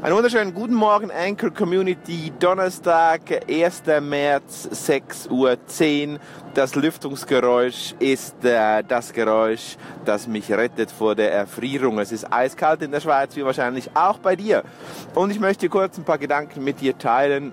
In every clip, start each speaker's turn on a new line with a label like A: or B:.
A: Einen wunderschönen guten Morgen, Anchor Community. Donnerstag, 1. März, 6.10 Uhr. Das Lüftungsgeräusch ist äh, das Geräusch, das mich rettet vor der Erfrierung. Es ist eiskalt in der Schweiz, wie wahrscheinlich auch bei dir. Und ich möchte kurz ein paar Gedanken mit dir teilen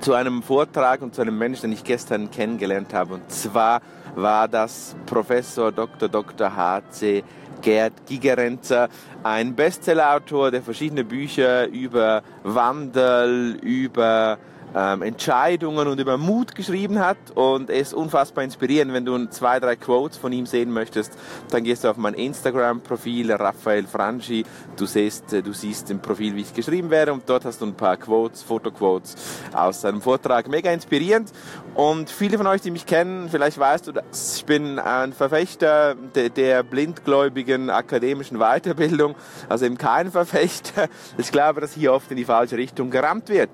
A: zu einem Vortrag und zu einem Menschen, den ich gestern kennengelernt habe. Und zwar war das Professor Dr. Dr. H.C. Gerd Gigerenzer, ein Bestsellerautor, der verschiedene Bücher über Wandel, über ähm, Entscheidungen und über Mut geschrieben hat und es ist unfassbar inspirierend. Wenn du zwei, drei Quotes von ihm sehen möchtest, dann gehst du auf mein Instagram-Profil, Raphael Franchi. Du siehst, äh, du siehst im Profil, wie ich geschrieben werde und dort hast du ein paar Quotes, Fotoquotes aus seinem Vortrag. Mega inspirierend und viele von euch, die mich kennen, vielleicht weißt du das, ich bin ein Verfechter der, der blindgläubigen akademischen Weiterbildung, also eben kein Verfechter. Ich glaube, dass hier oft in die falsche Richtung gerammt wird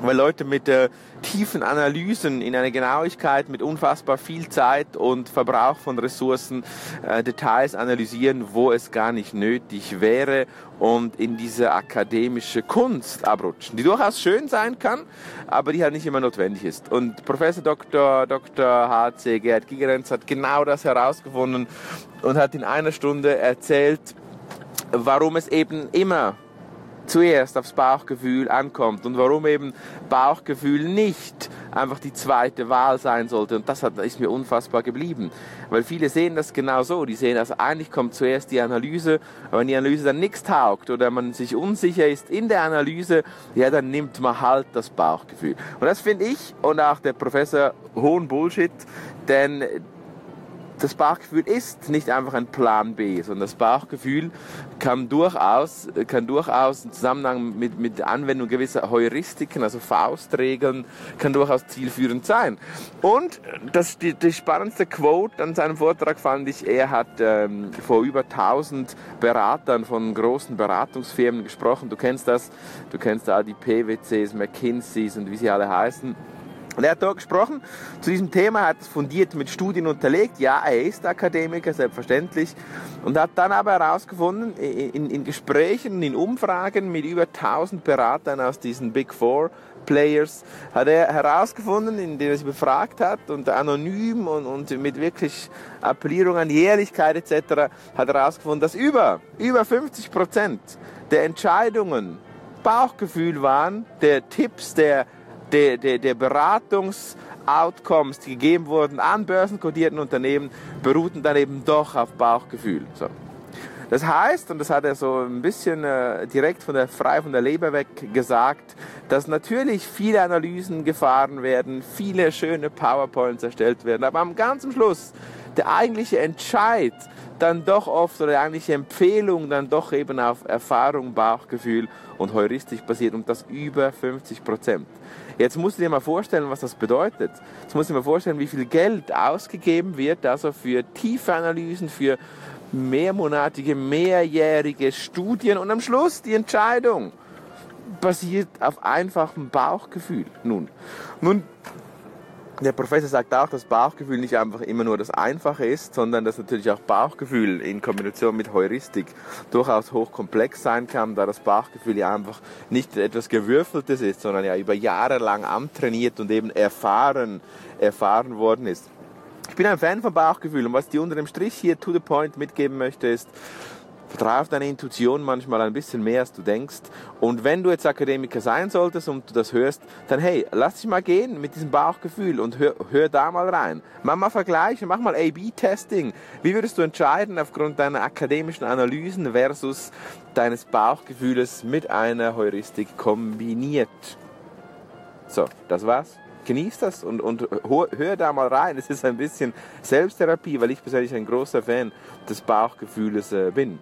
A: weil Leute mit äh, tiefen Analysen in einer Genauigkeit mit unfassbar viel Zeit und Verbrauch von Ressourcen äh, Details analysieren, wo es gar nicht nötig wäre und in diese akademische Kunst abrutschen, die durchaus schön sein kann, aber die halt nicht immer notwendig ist. Und Professor Dr. Dr. H.C. Gerd Gigerenz hat genau das herausgefunden und hat in einer Stunde erzählt, warum es eben immer zuerst aufs Bauchgefühl ankommt und warum eben Bauchgefühl nicht einfach die zweite Wahl sein sollte. Und das hat, ist mir unfassbar geblieben. Weil viele sehen das genau so. Die sehen, also eigentlich kommt zuerst die Analyse, aber wenn die Analyse dann nichts taugt oder man sich unsicher ist in der Analyse, ja, dann nimmt man halt das Bauchgefühl. Und das finde ich und auch der Professor hohen Bullshit, denn das Bauchgefühl ist nicht einfach ein Plan B, sondern das Bauchgefühl kann durchaus, kann durchaus im Zusammenhang mit, mit Anwendung gewisser Heuristiken, also Faustregeln, kann durchaus zielführend sein. Und das, die, die spannendste Quote an seinem Vortrag fand ich, er hat ähm, vor über 1000 Beratern von großen Beratungsfirmen gesprochen. Du kennst das, du kennst da die PwCs, McKinseys und wie sie alle heißen. Und er hat dort gesprochen zu diesem Thema, hat es fundiert mit Studien unterlegt. Ja, er ist Akademiker, selbstverständlich. Und hat dann aber herausgefunden, in, in Gesprächen, in Umfragen mit über 1000 Beratern aus diesen Big Four Players, hat er herausgefunden, indem er sie befragt hat und anonym und, und mit wirklich Appellierung an Jährlichkeit etc., hat er herausgefunden, dass über, über 50 Prozent der Entscheidungen Bauchgefühl waren, der Tipps, der der, der, der Beratungsoutcomes, die gegeben wurden an börsenkodierten Unternehmen, beruhten dann eben doch auf Bauchgefühl. So. Das heißt, und das hat er so ein bisschen äh, direkt von der frei von der Leber weg gesagt, dass natürlich viele Analysen gefahren werden, viele schöne PowerPoints erstellt werden, aber am ganzen Schluss der eigentliche Entscheid dann doch oft oder die eigentliche Empfehlung dann doch eben auf Erfahrung, Bauchgefühl und Heuristik basiert und das über 50 Prozent. Jetzt musst du dir mal vorstellen, was das bedeutet. Jetzt musst du dir mal vorstellen, wie viel Geld ausgegeben wird, also für tiefe Analysen, für mehrmonatige, mehrjährige Studien und am Schluss die Entscheidung basiert auf einfachem Bauchgefühl. Nun, nun der Professor sagt auch, dass Bauchgefühl nicht einfach immer nur das Einfache ist, sondern dass natürlich auch Bauchgefühl in Kombination mit Heuristik durchaus hochkomplex sein kann, da das Bauchgefühl ja einfach nicht etwas Gewürfeltes ist, sondern ja über Jahre lang antrainiert und eben erfahren, erfahren worden ist. Ich bin ein Fan von Bauchgefühl und was die unter dem Strich hier to the point mitgeben möchte ist, Vertraue auf deine Intuition manchmal ein bisschen mehr, als du denkst. Und wenn du jetzt Akademiker sein solltest und du das hörst, dann hey, lass dich mal gehen mit diesem Bauchgefühl und hör, hör da mal rein. Mach mal Vergleiche, mach mal A-B-Testing. Wie würdest du entscheiden aufgrund deiner akademischen Analysen versus deines Bauchgefühles mit einer Heuristik kombiniert? So, das war's genieß das und, und hör da mal rein. Es ist ein bisschen Selbsttherapie, weil ich persönlich ein großer Fan des Bauchgefühles äh, bin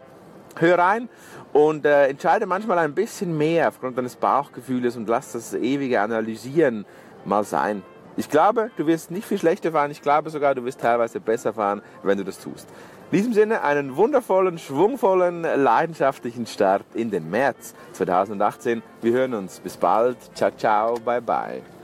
A: hör rein und äh, entscheide manchmal ein bisschen mehr aufgrund deines Bauchgefühles und lass das ewige Analysieren mal sein. Ich glaube, du wirst nicht viel schlechter fahren. Ich glaube sogar, du wirst teilweise besser fahren, wenn du das tust. In diesem Sinne einen wundervollen, schwungvollen, leidenschaftlichen Start in den März 2018. Wir hören uns. Bis bald. Ciao, ciao. Bye, bye.